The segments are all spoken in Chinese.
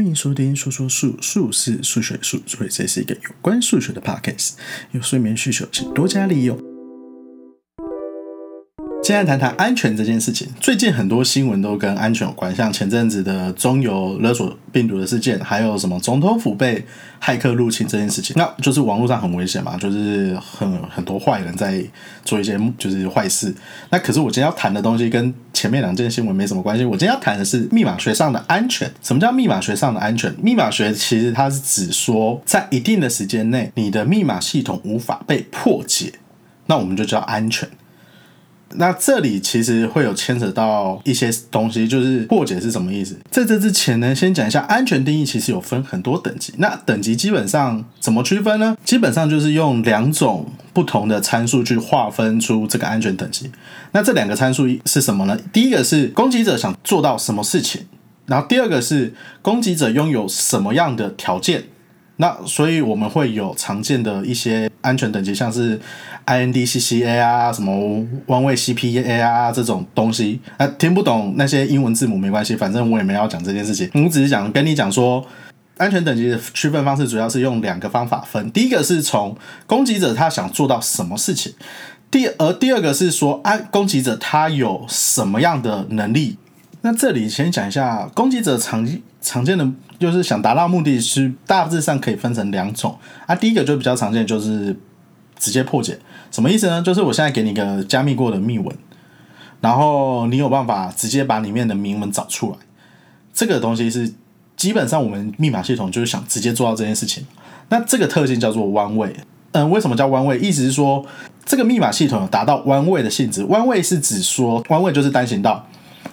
欢迎收听说说数数是数学数，所以这是一个有关数学的 podcast。有睡眠需求，请多加利用。现在谈谈安全这件事情。最近很多新闻都跟安全有关，像前阵子的中油勒索病毒的事件，还有什么总统府被骇客入侵这件事情，那就是网络上很危险嘛，就是很很多坏人在做一些就是坏事。那可是我今天要谈的东西跟前面两件新闻没什么关系。我今天要谈的是密码学上的安全。什么叫密码学上的安全？密码学其实它是指说，在一定的时间内，你的密码系统无法被破解，那我们就叫安全。那这里其实会有牵扯到一些东西，就是破解是什么意思？在这之前呢，先讲一下安全定义，其实有分很多等级。那等级基本上怎么区分呢？基本上就是用两种不同的参数去划分出这个安全等级。那这两个参数是什么呢？第一个是攻击者想做到什么事情，然后第二个是攻击者拥有什么样的条件。那所以我们会有常见的一些安全等级，像是 INDCCA 啊，什么 One Way CPA 啊这种东西。啊，听不懂那些英文字母没关系，反正我也没要讲这件事情。我只是讲跟你讲说，安全等级的区分方式主要是用两个方法分。第一个是从攻击者他想做到什么事情，第而第二个是说，安攻击者他有什么样的能力。那这里先讲一下攻击者常常见的，就是想达到目的是大致上可以分成两种啊。第一个就比较常见，就是直接破解，什么意思呢？就是我现在给你一个加密过的密文，然后你有办法直接把里面的铭文找出来。这个东西是基本上我们密码系统就是想直接做到这件事情。那这个特性叫做弯位。嗯，为什么叫弯位？意思是说这个密码系统有达到弯位的性质。弯位是指说弯位就是单行道。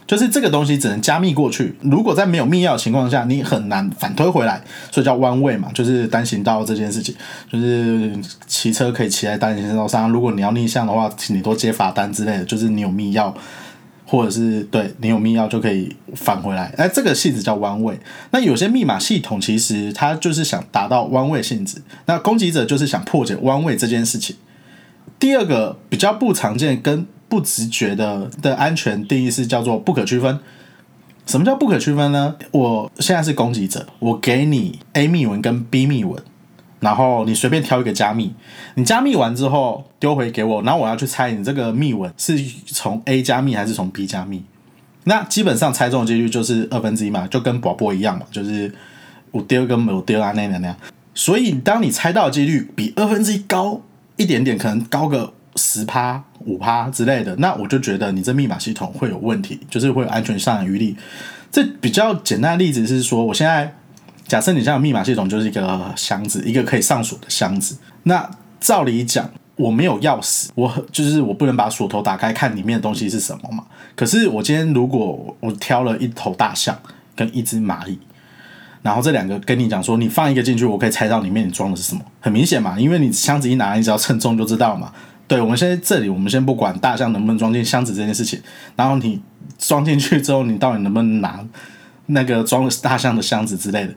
就是这个东西只能加密过去，如果在没有密钥的情况下，你很难反推回来，所以叫弯位嘛，就是单行道这件事情，就是骑车可以骑在单行道上，如果你要逆向的话，请你多接罚单之类的，就是你有密钥，或者是对你有密钥就可以返回来，哎，这个性质叫弯位。那有些密码系统其实它就是想达到弯位性质，那攻击者就是想破解弯位这件事情。第二个比较不常见跟。不直觉的的安全定义是叫做不可区分。什么叫不可区分呢？我现在是攻击者，我给你 A 密文跟 B 密文，然后你随便挑一个加密，你加密完之后丢回给我，然后我要去猜你这个密文是从 A 加密还是从 B 加密。那基本上猜中的几率就是二分之一嘛，就跟宝宝一样嘛，就是我丢跟没有丢啊那样那样。所以当你猜到的几率比二分之一高一点点，可能高个。十趴、五趴之类的，那我就觉得你这密码系统会有问题，就是会有安全上的余力。这比较简单的例子是说，我现在假设你这样密码系统就是一个箱子，一个可以上锁的箱子。那照理讲，我没有钥匙，我就是我不能把锁头打开看里面的东西是什么嘛。可是我今天如果我挑了一头大象跟一只蚂蚁，然后这两个跟你讲说，你放一个进去，我可以猜到里面你装的是什么。很明显嘛，因为你箱子一拿，你只要称重就知道嘛。对，我们现在这里，我们先不管大象能不能装进箱子这件事情，然后你装进去之后，你到底能不能拿那个装大象的箱子之类的？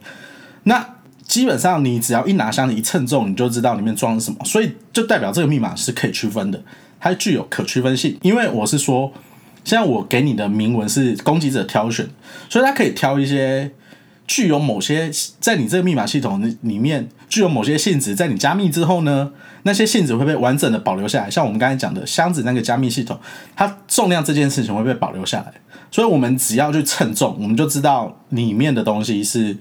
那基本上你只要一拿箱子一称重，你就知道里面装了什么，所以就代表这个密码是可以区分的，它具有可区分性。因为我是说，现在我给你的铭文是攻击者挑选，所以它可以挑一些。具有某些在你这个密码系统里面具有某些性质，在你加密之后呢，那些性质会被完整的保留下来。像我们刚才讲的箱子那个加密系统，它重量这件事情会被保留下来。所以，我们只要去称重，我们就知道里面的东西是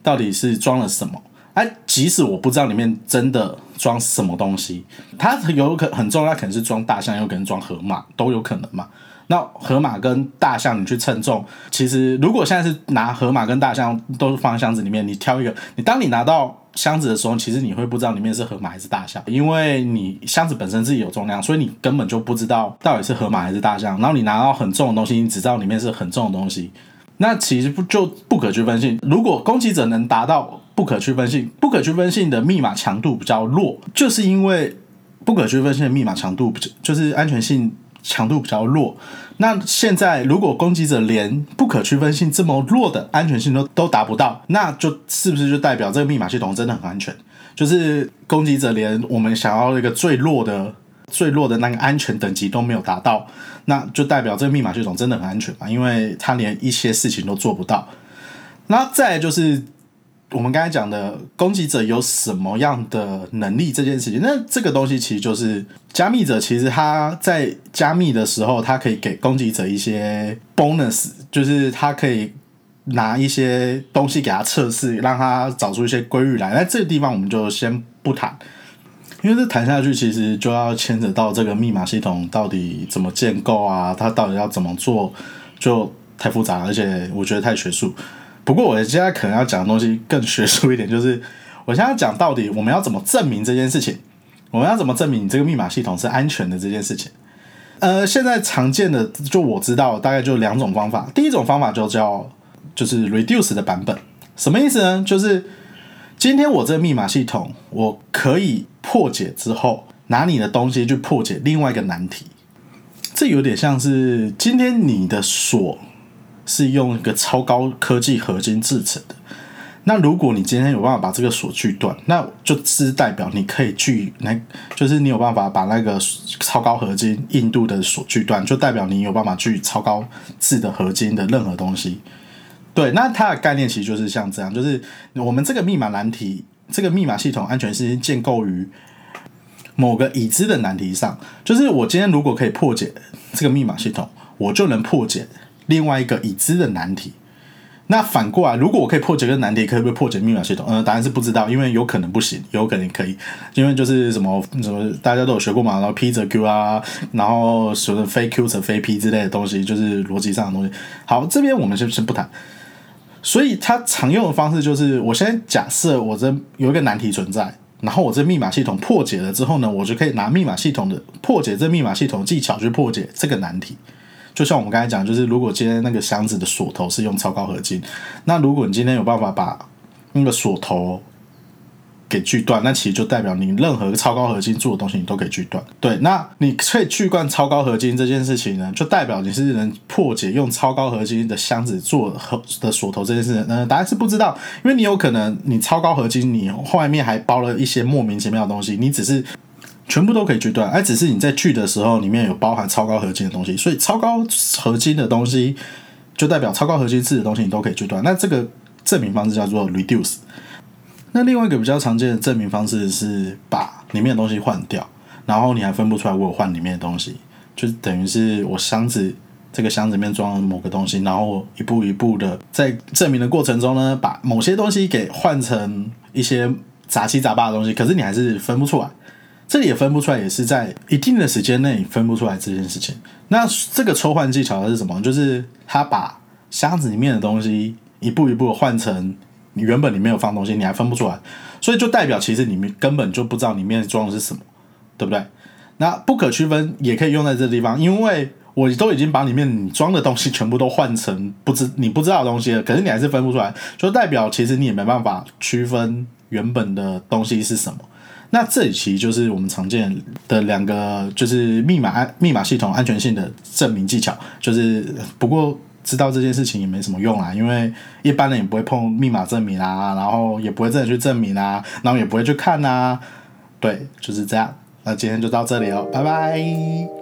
到底是装了什么。哎，即使我不知道里面真的装什么东西，它有可很重要，它可能是装大象，有可能装河马，都有可能嘛。那河马跟大象，你去称重，其实如果现在是拿河马跟大象都放箱子里面，你挑一个，你当你拿到箱子的时候，其实你会不知道里面是河马还是大象，因为你箱子本身自己有重量，所以你根本就不知道到底是河马还是大象。然后你拿到很重的东西，你只知道里面是很重的东西，那其实不就不可区分性？如果攻击者能达到不可区分性，不可区分性的密码强度比较弱，就是因为不可区分性的密码强度就是安全性。强度比较弱，那现在如果攻击者连不可区分性这么弱的安全性都都达不到，那就是不是就代表这个密码系统真的很安全？就是攻击者连我们想要一个最弱的、最弱的那个安全等级都没有达到，那就代表这个密码系统真的很安全嘛？因为它连一些事情都做不到。那再就是我们刚才讲的攻击者有什么样的能力这件事情，那这个东西其实就是加密者，其实他在加密的时候，他可以给攻击者一些 bonus，就是他可以拿一些东西给他测试，让他找出一些规律来。那这个地方我们就先不谈，因为这谈下去其实就要牵扯到这个密码系统到底怎么建构啊，它到底要怎么做，就太复杂，而且我觉得太学术。不过我现在可能要讲的东西更学术一点，就是我现在讲到底我们要怎么证明这件事情，我们要怎么证明你这个密码系统是安全的这件事情。呃，现在常见的就我知道大概就两种方法，第一种方法就叫就是 reduce 的版本，什么意思呢？就是今天我这个密码系统我可以破解之后，拿你的东西去破解另外一个难题，这有点像是今天你的锁。是用一个超高科技合金制成的。那如果你今天有办法把这个锁锯断，那就是代表你可以锯，那就是你有办法把那个超高合金硬度的锁锯断，就代表你有办法锯超高质的合金的任何东西。对，那它的概念其实就是像这样，就是我们这个密码难题，这个密码系统安全是建构于某个已知的难题上。就是我今天如果可以破解这个密码系统，我就能破解。另外一个已知的难题，那反过来，如果我可以破解个难题，可不可以破解密码系统？呃，答案是不知道，因为有可能不行，有可能可以，因为就是什么什么，大家都有学过嘛，然后 P 则 Q 啊，然后什么非 Q 则非 P 之类的东西，就是逻辑上的东西。好，这边我们先先不谈。所以它常用的方式就是，我先假设我这有一个难题存在，然后我这密码系统破解了之后呢，我就可以拿密码系统的破解这密码系统技巧去破解这个难题。就像我们刚才讲，就是如果今天那个箱子的锁头是用超高合金，那如果你今天有办法把那个锁头给锯断，那其实就代表你任何超高合金做的东西你都可以锯断。对，那你可以锯断超高合金这件事情呢，就代表你是能破解用超高合金的箱子做和的锁头这件事。呢，答案是不知道，因为你有可能你超高合金，你外面还包了一些莫名其妙的东西，你只是。全部都可以锯断，哎只是你在锯的时候，里面有包含超高合金的东西，所以超高合金的东西就代表超高合金质的东西你都可以锯断。那这个证明方式叫做 reduce。那另外一个比较常见的证明方式是把里面的东西换掉，然后你还分不出来我有换里面的东西，就等于是我箱子这个箱子里面装了某个东西，然后一步一步的在证明的过程中呢，把某些东西给换成一些杂七杂八的东西，可是你还是分不出来。这里也分不出来，也是在一定的时间内分不出来这件事情。那这个抽换技巧是什么？就是他把箱子里面的东西一步一步换成你原本里面有放东西，你还分不出来，所以就代表其实你们根本就不知道里面装的是什么，对不对？那不可区分也可以用在这地方，因为我都已经把里面你装的东西全部都换成不知你不知道的东西了，可是你还是分不出来，就代表其实你也没办法区分原本的东西是什么。那这里其实就是我们常见的两个，就是密码安密码系统安全性的证明技巧。就是不过知道这件事情也没什么用啦，因为一般人也不会碰密码证明啊，然后也不会真的去证明啊，然后也不会去看啊。对，就是这样。那今天就到这里哦，拜拜。